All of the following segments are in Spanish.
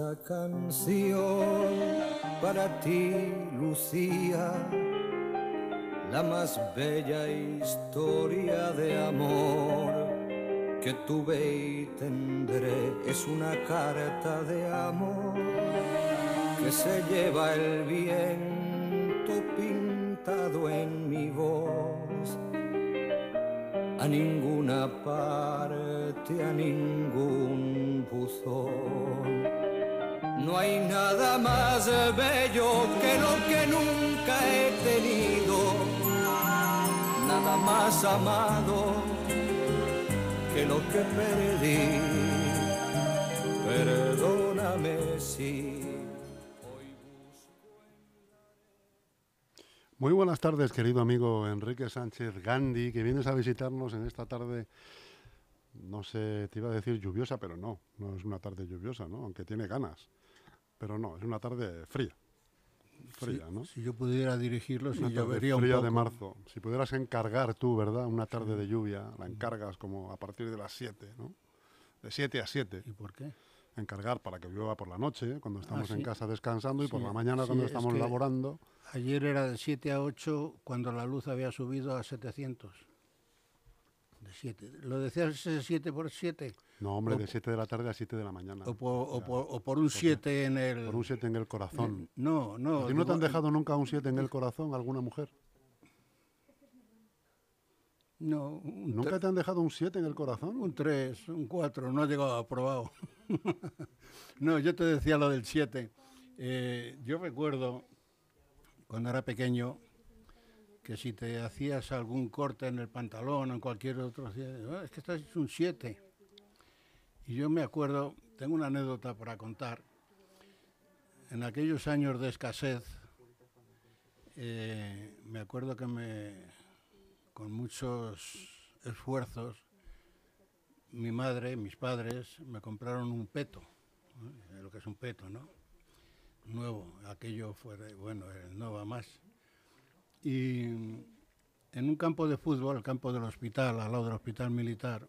esta canción para ti, Lucía, la más bella historia de amor que tuve y tendré es una carta de amor que se lleva el viento pintado en mi voz a ninguna parte, a ningún buzón. No hay nada más bello que lo que nunca he tenido, nada más amado que lo que perdí. Perdóname si Muy buenas tardes, querido amigo Enrique Sánchez Gandhi, que vienes a visitarnos en esta tarde, no sé, te iba a decir lluviosa, pero no, no es una tarde lluviosa, ¿no? Aunque tiene ganas, pero no, es una tarde fría. Fría, Sí, ¿no? Si yo pudiera dirigirlo, tarde llovería un fría poco. de marzo. Si pudieras encargar tú, ¿verdad? Una tarde de lluvia, la encargas como a partir de las 7, ¿no? De 7 a 7. ¿Y por qué? Encargar para que llueva por la noche, cuando estamos en Ah, sí. casa descansando, y por Sí, la mañana sí, cuando es estamos que- laborando. Ayer era de 7 a 8 cuando la luz había subido a 700. De 7. ¿Lo decías ese 7 por 7? No, hombre, o- de 7 de la tarde a 7 de la mañana. O por, o sea, por- o por un 7 en el... Por un 7 en el corazón. No, no. ¿A ti no te han dejado nunca un 7 en el corazón alguna mujer? No, un ¿Nunca te han dejado un 7 en el corazón? Un 3, un 4, no ha llegado aprobado. no, yo te decía lo del 7. yo recuerdo, cuando era pequeño, que si te hacías algún corte en el pantalón o en cualquier otro, "Ah, es que estás un 7. Y yo me acuerdo, tengo una anécdota para contar. En aquellos años de escasez, eh, me acuerdo que me, con muchos esfuerzos, mi madre, mis padres, me compraron un peto, lo que es un peto, ¿no? Nuevo, aquello fue, bueno, el Nova más. Y en un campo de fútbol, el campo del hospital, al lado del hospital militar,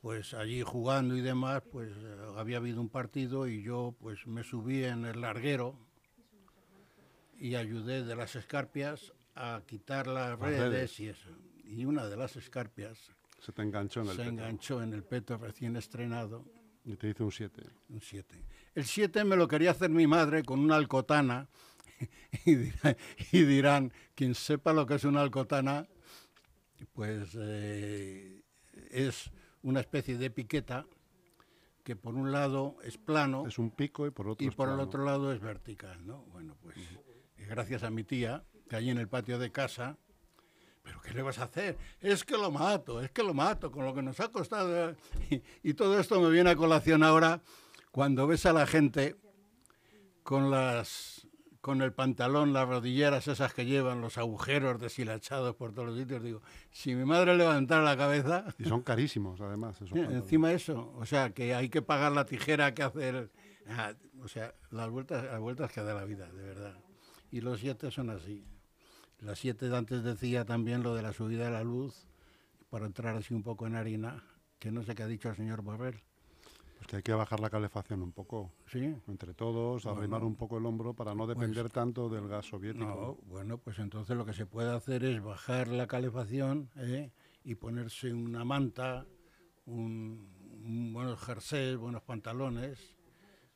pues allí jugando y demás, pues eh, había habido un partido y yo pues me subí en el larguero y ayudé de las escarpias a quitar las redes, redes. y eso. Y una de las escarpias Se te enganchó en el se pecho enganchó en el peto recién estrenado, y te hizo un 7. un 7. El 7 me lo quería hacer mi madre con una alcotana y dirán, y dirán, quien sepa lo que es una alcotana, pues eh, es una especie de piqueta que por un lado es plano Es un pico y por otro y por el otro lado es vertical, ¿no? Bueno, pues eh, gracias a mi tía, que allí en el patio de casa, ¿pero qué le vas a hacer? Es que lo mato, es que lo mato, con lo que nos ha costado. Y, y todo esto me viene a colación ahora cuando ves a la gente con las con el pantalón, las rodilleras esas que llevan, los agujeros deshilachados por todos los sitios, digo, si mi madre levantara la cabeza, Y son carísimos, además. esos encima eso, o sea, que hay que pagar la tijera que hacer, ah, o sea, las vueltas, las vueltas que da la vida, de verdad. Y los siete son así. Las siete antes decía también lo de la subida de la luz, para entrar así un poco en harina, que no sé qué ha dicho el señor Borrell. Pues que hay que bajar la calefacción un poco. Sí. Entre todos, arrimar un poco el hombro para no depender tanto del gas soviético. No, bueno, pues entonces lo que se puede hacer es bajar la calefacción ¿eh? y ponerse una manta, un, un buenos jerseys, buenos pantalones,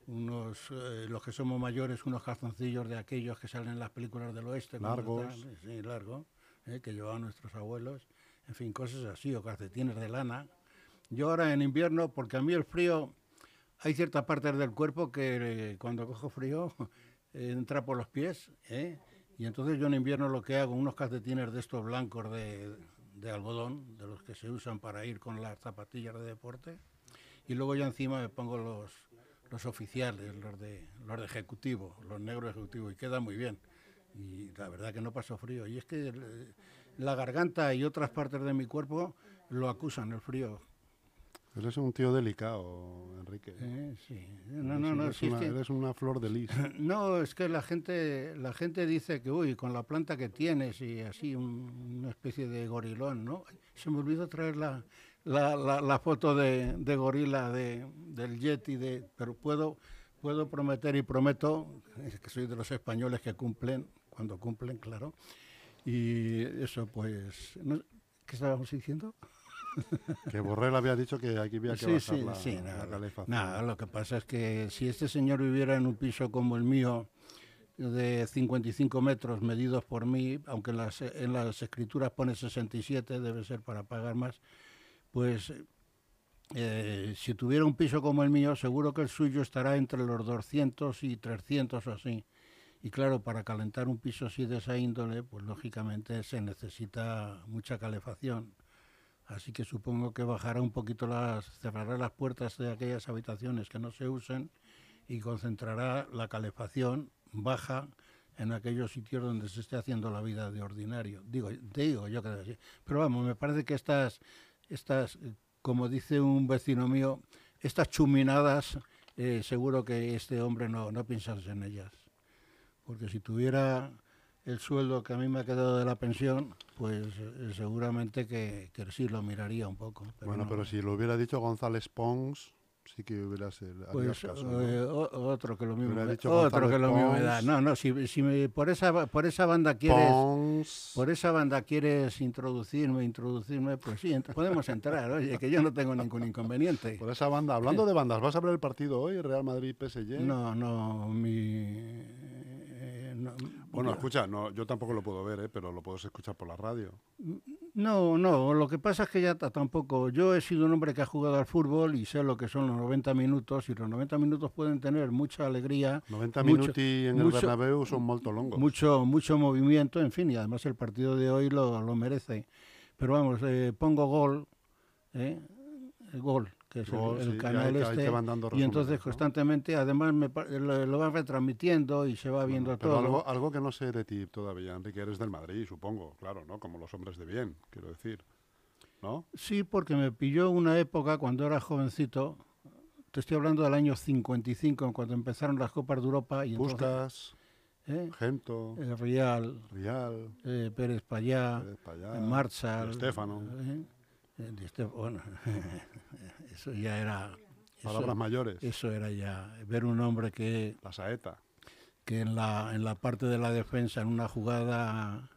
unos, eh, los que somos mayores, unos calzoncillos de aquellos que salen en las películas del oeste. Largos. Sí, largo, ¿eh? que llevaban nuestros abuelos. En fin, cosas así, o calcetines de lana. Yo ahora en invierno, porque a mí el frío, hay ciertas partes del cuerpo que eh, cuando cojo frío entra por los pies, ¿eh? y entonces yo en invierno lo que hago, unos calcetines de estos blancos de, de algodón, de los que se usan para ir con las zapatillas de deporte, y luego ya encima me pongo los, los oficiales, los de, los de ejecutivo, los negros ejecutivos, y queda muy bien. Y la verdad que no paso frío. Y es que la garganta y otras partes de mi cuerpo lo acusan el frío. Eres un tío delicado, Enrique. Eh, sí. No, no, no. eres si es una, que- eres una flor de lis. No, es que la gente, la gente dice que, uy, con la planta que tienes y así, un- una especie de gorilón, ¿no? Se me olvidó traer la, la, la, la foto de, de gorila de, del Yeti, de, pero puedo, puedo prometer y prometo, es que soy de los españoles que cumplen, cuando cumplen, claro. Y eso, pues, no- ¿qué estábamos diciendo? Que Borrell había dicho que aquí había que Sí, bajar sí, la, sí, la nada, lo que pasa es que si este señor viviera en un piso como el mío, de 55 metros medidos por mí, aunque en las, en las escrituras pone 67, debe ser para pagar más, pues eh, si tuviera un piso como el mío, seguro que el suyo estará entre los 200 y 300 o así. Y claro, para calentar un piso así de esa índole, pues lógicamente se necesita mucha calefacción. Así que supongo que bajará un poquito las, cerrará las puertas de aquellas habitaciones que no se usen y concentrará la calefacción baja en aquellos sitios donde se esté haciendo la vida de ordinario. Digo, digo yo que. Pero vamos, me parece que estas, estas, eh, como dice un vecino mío, estas chuminadas, eh, seguro que este hombre no, no piensas en ellas. Porque si tuviera el sueldo que a mí me ha quedado de la pensión, pues eh, seguramente que, que sí lo miraría un poco. pero Bueno, no. pero si lo hubiera dicho González Pons, sí que hubieras eh, harías Pues caso. ¿no? eh, otro que lo mismo Hubiera me- otro González que lo mismo me da. Pons. No, no, si, si me- por esa por esa banda quieres Pons. por esa banda quieres introducirme, introducirme, pues sí, ent- podemos entrar, oye, que yo no tengo ningún inconveniente. Por esa banda. Hablando de bandas, ¿vas a ver el partido hoy, Real Madrid-PSG? No, no, mi eh, no, Bueno, escucha, no, yo tampoco lo puedo ver, ¿eh? pero lo puedes escuchar por la radio. No, no, lo que pasa es que ya ta- tampoco. Yo he sido un hombre que ha jugado al fútbol y sé lo que son los 90 minutos y los 90 minutos pueden tener mucha alegría, 90 Mucho- minuti en el Bernabéu son molto longos. mucho mucho movimiento, en fin, y además el partido de hoy lo, lo merece. Pero vamos, eh, pongo gol, ¿eh? el gol, que es el- sí, canal ahí te- ahí este, y entonces constantemente, además me lo, lo van retransmitiendo y se va viendo Pero todo. algo, algo que no sé de ti todavía, Enrique, eres del Madrid, supongo, claro, ¿no? Como los hombres de bien, quiero decir. ¿No? Sí, porque me pilló una época cuando era jovencito. Te estoy hablando del año 55, cuando empezaron las Copas de Europa. Y entonces, Puskas, ¿eh? Gento, El Real, Rial, eh, Pérez Payá, Pérez Payá, eh, Marshall. ¿eh? Eh, bueno, eso ya era. palabras Eso, mayores, eso era ya ver un hombre que, la saeta. que en, la, en la parte de la defensa, en una jugada,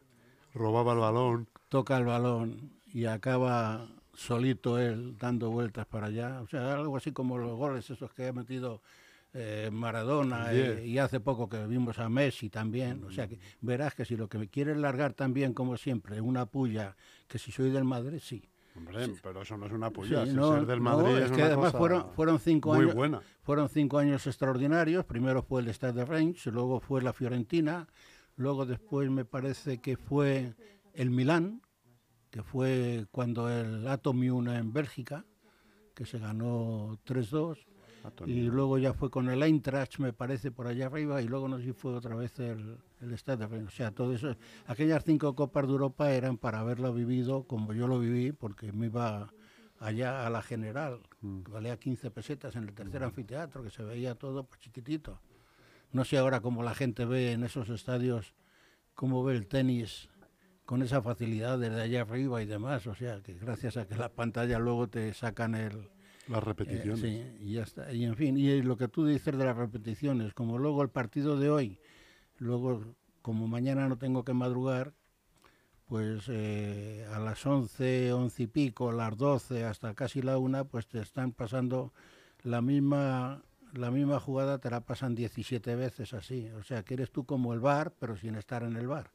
Robaba el balón. toca el balón y acaba solito él dando vueltas para allá. O sea, algo así como los goles esos que ha metido eh, Maradona Diez. y, hace poco que vimos a Messi también. O sea, que verás que si lo que me quieres largar también, como siempre, una puya, que si soy del Madrid, sí. Hombre, pero eso no es una puya. Sí, si no, ser del no, Madrid es es que una además cosa fueron, fueron cinco muy años. buena. Fueron cinco años extraordinarios. Primero fue el Stade de Reims, luego fue la Fiorentina, luego después me parece que fue el Milán, que fue cuando el Atomium en Bélgica, que se ganó 3-2, y luego ya fue con el Eintracht, me parece, por allá arriba, y luego no sé si fue otra vez el, el Stade de. O sea, todo eso, aquellas cinco Copas de Europa eran para haberlo vivido como yo lo viví, porque me iba allá a la General, Mm. que valía 15 pesetas en el tercer anfiteatro, que se veía todo pues, chiquitito. No sé ahora cómo la gente ve en esos estadios, cómo ve el tenis con esa facilidad desde allá arriba y demás. O sea, que gracias a que la pantalla luego te sacan el... Las eh, repeticiones. sí, y ya está. Y en fin, y lo que tú dices de las repeticiones, como luego el partido de hoy, luego como mañana no tengo que madrugar, pues eh, a las 11, 11 y pico, las 12, hasta casi la una, pues te están pasando la misma la misma jugada te la pasan 17 veces así. O sea, que eres tú como el bar, pero sin estar en el bar.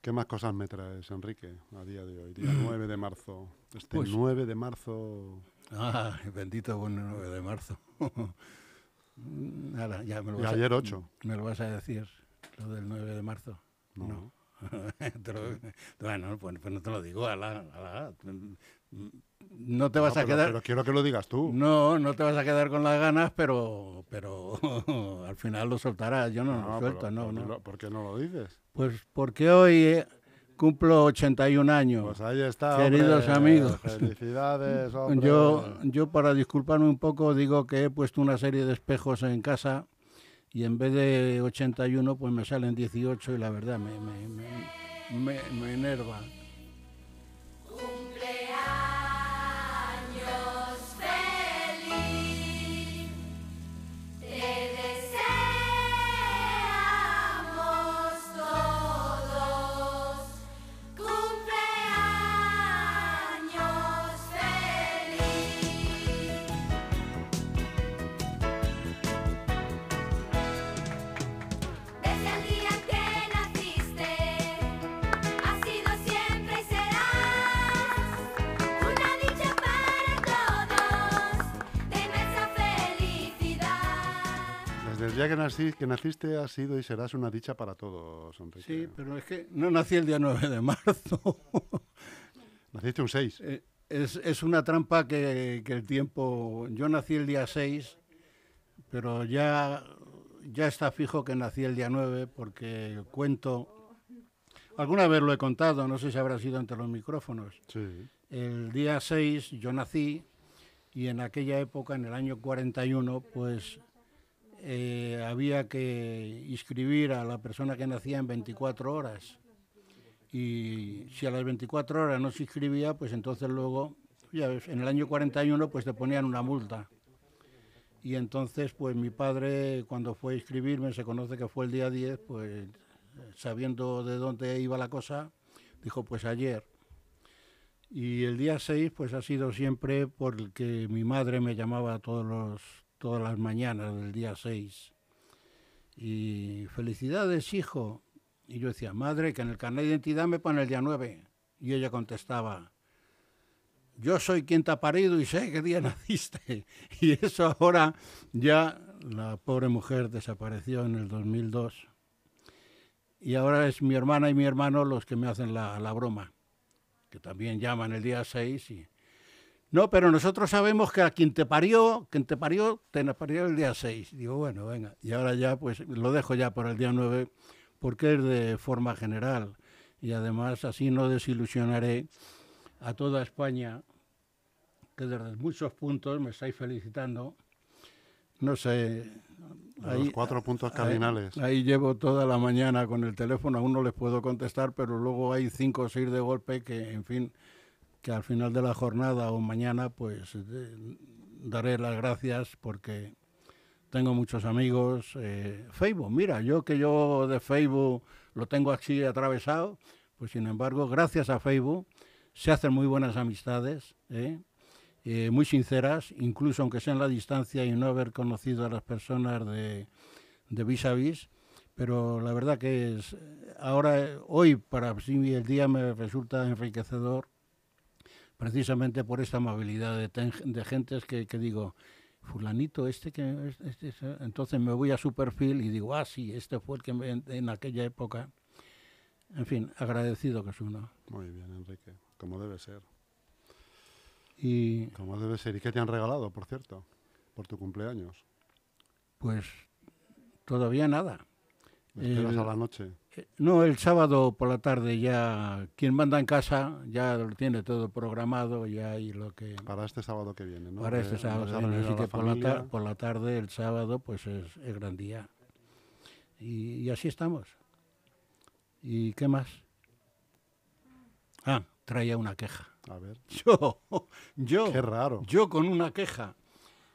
¿Qué más cosas me traes, Enrique, a día de hoy? Día 9 de marzo. Este Pues- 9 de marzo. Ah, bendito buen 9 de marzo. Nada, ya me lo Y vas a- ayer 8. ¿Me lo vas a decir? Lo del 9 de marzo. No. Lo- bueno, pues, pues no te lo digo. ala, ala. No te vas a pero- quedar. Pero quiero que lo digas tú. No, no te vas a quedar con las ganas, pero, pero al final lo soltarás. Yo no, lo No, suelto, pero no, ¿por no. lo- ¿Por qué no lo dices? Pues porque hoy eh, cumplo 81 años. Pues ahí está. Queridos hombre. amigos. Felicidades, hombre. Yo, yo para disculparme un poco digo que he puesto una serie de espejos en casa y en vez de 81 pues me salen 18 y la verdad me, me, me, me- me enerva. Día que, nací, que naciste has sido y serás una dicha para todos, Enrique. Sí, pero es que no nací el día 9 de marzo. Naciste un 6. Eh, es, es una trampa que, que el tiempo... Yo nací el día 6, pero ya, ya está fijo que nací el día 9 porque el cuento... Alguna vez lo he contado, no sé si habrá sido entre los micrófonos. Sí. El día 6 yo nací y en aquella época, en el año 41, pues eh, había que inscribir a la persona que nacía en 24 horas. Y si a las 24 horas no se inscribía, pues entonces luego, ya en el año 41, pues te ponían una multa. Y entonces, pues mi padre, cuando fue a inscribirme, se conoce que fue el día 10, pues sabiendo de dónde iba la cosa, dijo, pues ayer. Y el día 6, pues ha sido siempre porque mi madre me llamaba todos los, todas las mañanas del día 6. Y felicidades, hijo. Y yo decía, madre, que en el carnet de identidad me pone el día 9. Y ella contestaba, yo soy quien te ha parido y sé qué día naciste. Y eso ahora ya la pobre mujer desapareció en el 2002. Y ahora es mi hermana y mi hermano los que me hacen la, la broma, que también llaman el día 6 y... No, pero nosotros sabemos que a quien te parió, quien te parió, te parió el día 6. Digo, bueno, venga. Y ahora ya, pues lo dejo ya por el día 9, porque es de forma general. Y además así no desilusionaré a toda España, que desde muchos puntos me estáis felicitando. No sé. los cuatro puntos cardinales. Ahí, ahí, llevo toda la mañana con el teléfono, aún no les puedo contestar, pero luego hay cinco o seis de golpe que, en fin, que al final de la jornada o mañana, pues daré las gracias porque tengo muchos amigos. Eh, Facebook, mira, yo que yo de Facebook lo tengo así atravesado, pues sin embargo, gracias a Facebook se hacen muy buenas amistades, ¿eh? Eh, muy sinceras, incluso aunque sea en la distancia y no haber conocido a las personas de, de vis a vis, pero la verdad que es ahora, hoy para mí el día me resulta enriquecedor precisamente por esta amabilidad de, ten, de gentes que, que, digo, fulanito, este que... Este, este, entonces me voy a su perfil y digo, ah, sí, este fue el que me, en, en, aquella época... En fin, agradecido que es uno. Muy bien, Enrique, como debe ser. Y, como debe ser. ¿Y qué te han regalado, por cierto, por tu cumpleaños? Pues todavía nada. ¿Esperas a la noche? No, el sábado por la tarde ya quien manda en casa ya lo tiene todo programado ya y lo que para este sábado que viene, ¿no? Para este sábado que viene, así que por la, tar por la, tarde el sábado pues es el gran día y, y, así estamos. ¿Y qué más? Ah, traía una queja. A ver. Yo, yo. Qué raro. Yo con una queja.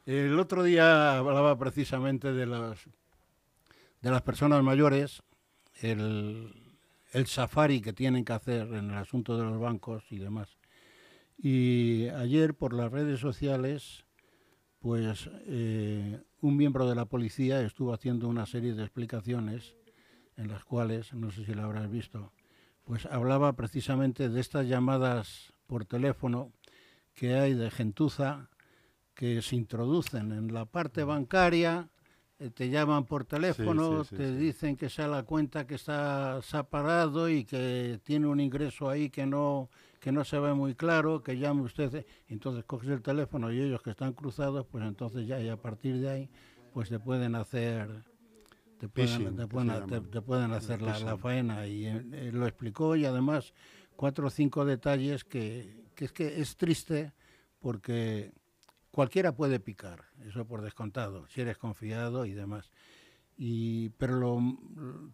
El otro día hablaba precisamente de los de las personas mayores, el, el safari que tienen que hacer en el asunto de los bancos y demás. Y ayer por las redes sociales, pues eh, un miembro de la policía estuvo haciendo una serie de explicaciones en las cuales, no sé si lo habrás visto, pues hablaba precisamente de estas llamadas por teléfono que hay de gentuza que se introducen en la parte bancaria te llaman por teléfono, sí, sí, sí, te dicen que sea la cuenta que está separado y que tiene un ingreso ahí que no que no se ve muy claro, que llame usted, entonces coges el teléfono y ellos que están cruzados, pues entonces ya y a partir de ahí pues te pueden hacer te pueden, te pueden, te, te pueden hacer la, la, faena y eh, lo explicó y además cuatro o cinco detalles que, que es que es triste porque cualquiera puede picar, eso por descontado, si eres confiado y demás. Y, pero lo,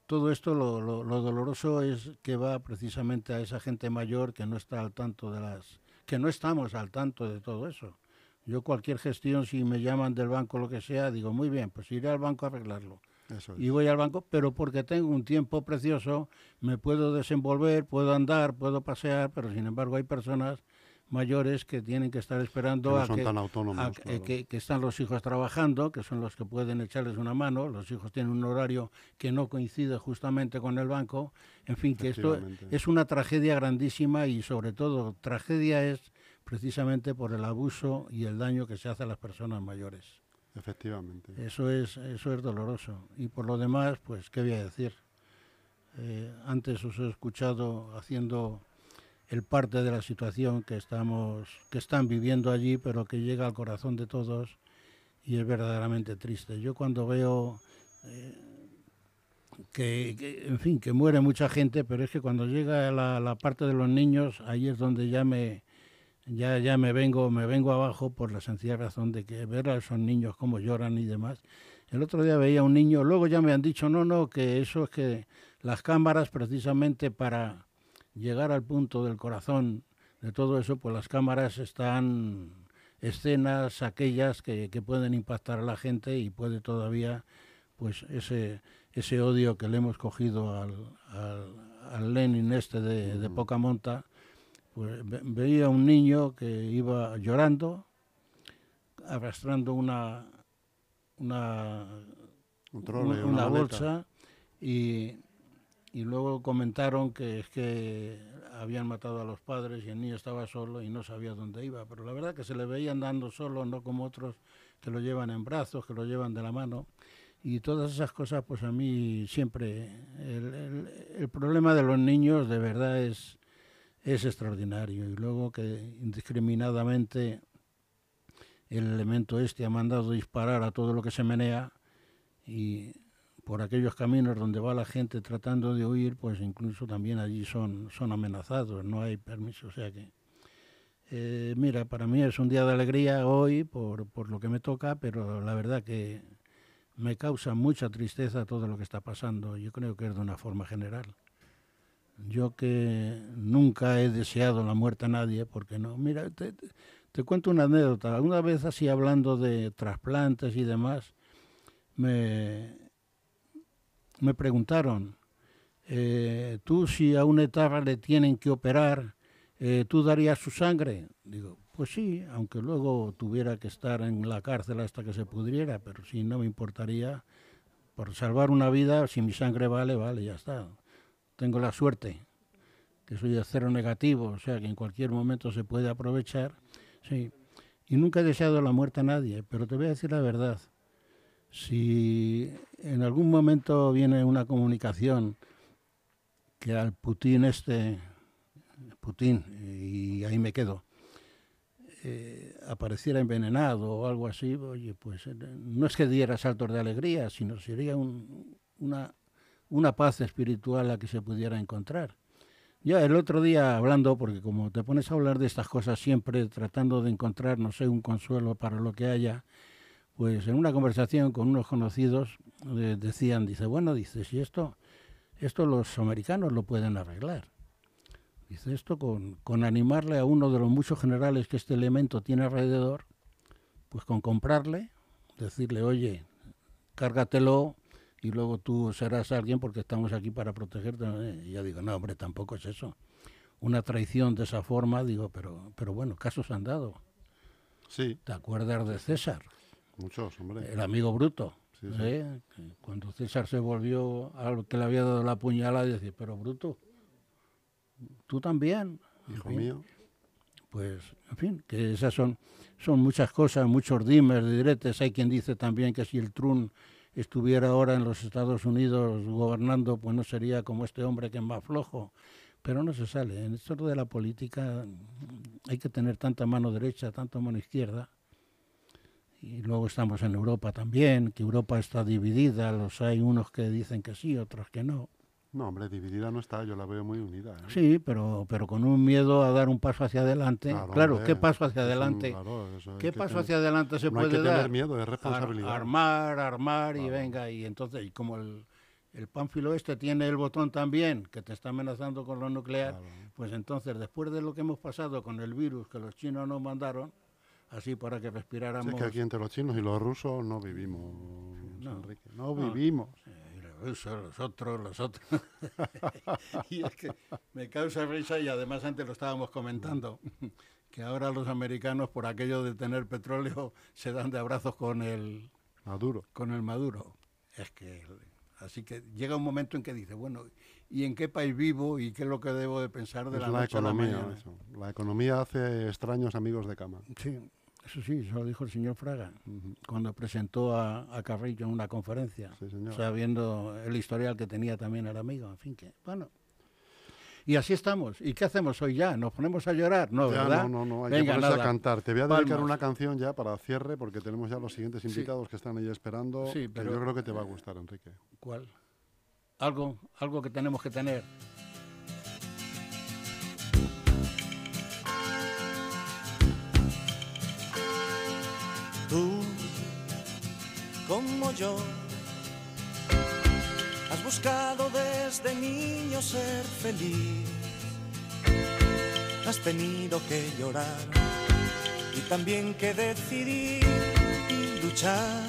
todo esto, lo, lo, lo, doloroso es que va precisamente a esa gente mayor que no está al tanto de las, que no estamos al tanto de todo eso. Yo cualquier gestión, si me llaman del banco lo que sea, digo, muy bien, pues iré al banco a arreglarlo. Eso es. Y voy al banco, pero porque tengo un tiempo precioso, me puedo desenvolver, puedo andar, puedo pasear, pero sin embargo hay personas mayores que tienen que estar esperando que no a, son que, tan autónomos, a claro. que, que, están los hijos trabajando, que son los que pueden echarles una mano, los hijos tienen un horario que no coincide justamente con el banco, en fin, que esto es una tragedia grandísima y sobre todo tragedia es precisamente por el abuso y el daño que se hace a las personas mayores. Efectivamente. Eso es, eso es doloroso. Y por lo demás, pues, ¿qué voy a decir? Eh, antes os he escuchado haciendo el parte de la situación que estamos, que están viviendo allí, pero que llega al corazón de todos y es verdaderamente triste. Yo cuando veo eh, que, en fin, que muere mucha gente, pero es que cuando llega la, la, parte de los niños, ahí es donde ya me, ya, ya me vengo, me vengo abajo por la sencilla razón de que ver a esos niños cómo lloran y demás. El otro día veía un niño, luego ya me han dicho, no, no, que eso es que las cámaras precisamente para llegar al punto del corazón de todo eso, pues las cámaras están escenas aquellas que, que pueden impactar a la gente y puede todavía pues ese, ese odio que le hemos cogido al, al, Lenin este de, de, poca monta, pues veía un niño que iba llorando, arrastrando una una, una, bolsa y, y luego comentaron que es que habían matado a los padres y el niño estaba solo y no sabía dónde iba, pero la verdad que se le veía andando solo, no como otros que lo llevan en brazos, que lo llevan de la mano y todas esas cosas, pues a mí siempre, el, el, problema de los niños de verdad es, es extraordinario. Y luego que indiscriminadamente el elemento este ha mandado disparar a todo lo que se menea y por aquellos caminos donde va la gente tratando de huir, pues incluso también allí son, son amenazados, no hay permiso. O sea que, eh, mira, para mí es un día de alegría hoy por, por lo que me toca, pero la verdad que me causa mucha tristeza todo lo que está pasando. Yo creo que es de una forma general. Yo que nunca he deseado la muerte a nadie, porque no. Mira, te, te cuento una anécdota. Una vez así hablando de trasplantes y demás, me, me preguntaron, eh, tú si a una etapa le tienen que operar, eh, ¿tú darías su sangre? Digo, pues sí, aunque luego tuviera que estar en la cárcel hasta que se pudriera, pero sí, no me importaría. Por salvar una vida, si mi sangre vale, vale, ya está. Tengo la suerte, que soy de cero negativo, o sea que en cualquier momento se puede aprovechar. Sí. Y nunca he deseado la muerte a nadie, pero te voy a decir la verdad. Si en algún momento viene una comunicación que al Putin este, Putin, y ahí me quedo, eh, apareciera envenenado o algo así, oye, pues eh, no es que diera saltos de alegría, sino sería una, una paz espiritual a que se pudiera encontrar. Ya el otro día hablando, porque como te pones a hablar de estas cosas siempre tratando de encontrar, no sé, un consuelo para lo que haya, pues en una conversación con unos conocidos eh, decían, dice, bueno, dice, si esto, esto los americanos lo pueden arreglar. Dice esto con, con animarle a uno de los muchos generales que este elemento tiene alrededor, pues con comprarle, decirle, oye, cárgatelo y luego tú serás alguien porque estamos aquí para protegerte. Y yo digo, no, hombre, tampoco es eso. Una traición de esa forma, digo, pero, pero bueno, casos han dado. Sí. ¿Te acuerdas de César? Muchos, hombre. El amigo bruto. ¿eh? Cuando César se volvió al que le había dado la puñalada, decía, pero bruto, tú también. Hijo mío. Pues, en fin, que esas son, son muchas cosas, muchos dimes, diretes. Hay quien dice también que si el Trun estuviera ahora en los Estados Unidos gobernando, pues no sería como este hombre que es más flojo. Pero no se sale. En esto de la política hay que tener tanta mano derecha, tanta mano izquierda. Y luego estamos en Europa también, que Europa está dividida. Los hay unos que dicen que sí, otros que no. No, hombre, dividida no está, yo la veo muy unida. ¿eh? Sí, pero, pero con un miedo a dar un paso hacia adelante. Claro, ¿qué paso hacia adelante? ¿Qué paso hacia adelante se puede hay que dar? Tener miedo, es responsabilidad. armar, armar y venga, y entonces, y como el, el pánfilo este tiene el botón también, que te está amenazando con lo nuclear, pues entonces, después de lo que hemos pasado con el virus que los chinos nos mandaron, así para que respiráramos... es que aquí entre los chinos y los rusos no vivimos, no, Enrique, no, vivimos los otros, los otros. y es que me causa risa y además antes lo estábamos comentando, que ahora los americanos por aquello de tener petróleo se dan de abrazos con el Maduro. Con el Maduro. Es que así que llega un momento en que dice, bueno, ¿y en qué país vivo y qué es lo que debo de pensar de la, economía, La economía hace extraños amigos de cama. Sí. Eso sí, eso lo dijo el señor Fraga cuando presentó a, a, Carrillo en una conferencia. Sí, señor. O sea, viendo el historial que tenía también el amigo. En fin, que, bueno. Y así estamos. ¿Y qué hacemos hoy ya? ¿Nos ponemos a llorar? No, Ya, ¿verdad? No, no, no, hay Venga, que ponerse nada. a cantar. Te voy a dedicar Palmas. una canción ya para cierre, porque tenemos ya los siguientes invitados que están ahí esperando. Sí, que pero- yo creo que te va a gustar, Enrique. ¿Cuál? Algo, algo que tenemos que tener. Como yo, has buscado desde niño ser feliz. Has tenido que llorar y también que decidir y luchar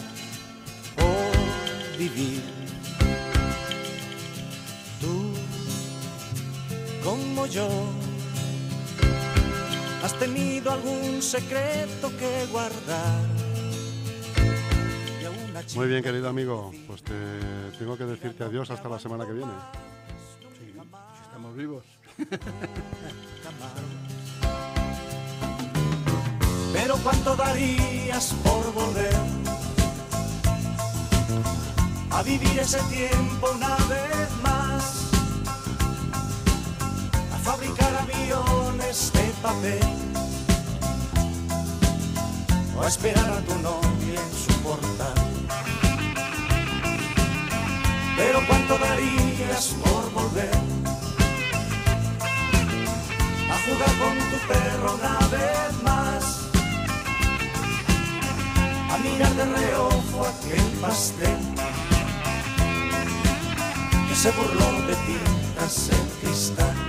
por vivir. Tú, como yo, has tenido algún secreto que guardar. Muy bien, querido amigo. Pues te tengo que decirte adiós hasta la semana que viene. Si estamos vivos. Pero cuánto darías por volver a vivir ese tiempo una vez más, a fabricar aviones de papel o a esperar a tu novia en su portal. Pero cuánto darías por volver a jugar con tu perro una vez más a mirar de reojo aquel pastel que se burló de ti cristal.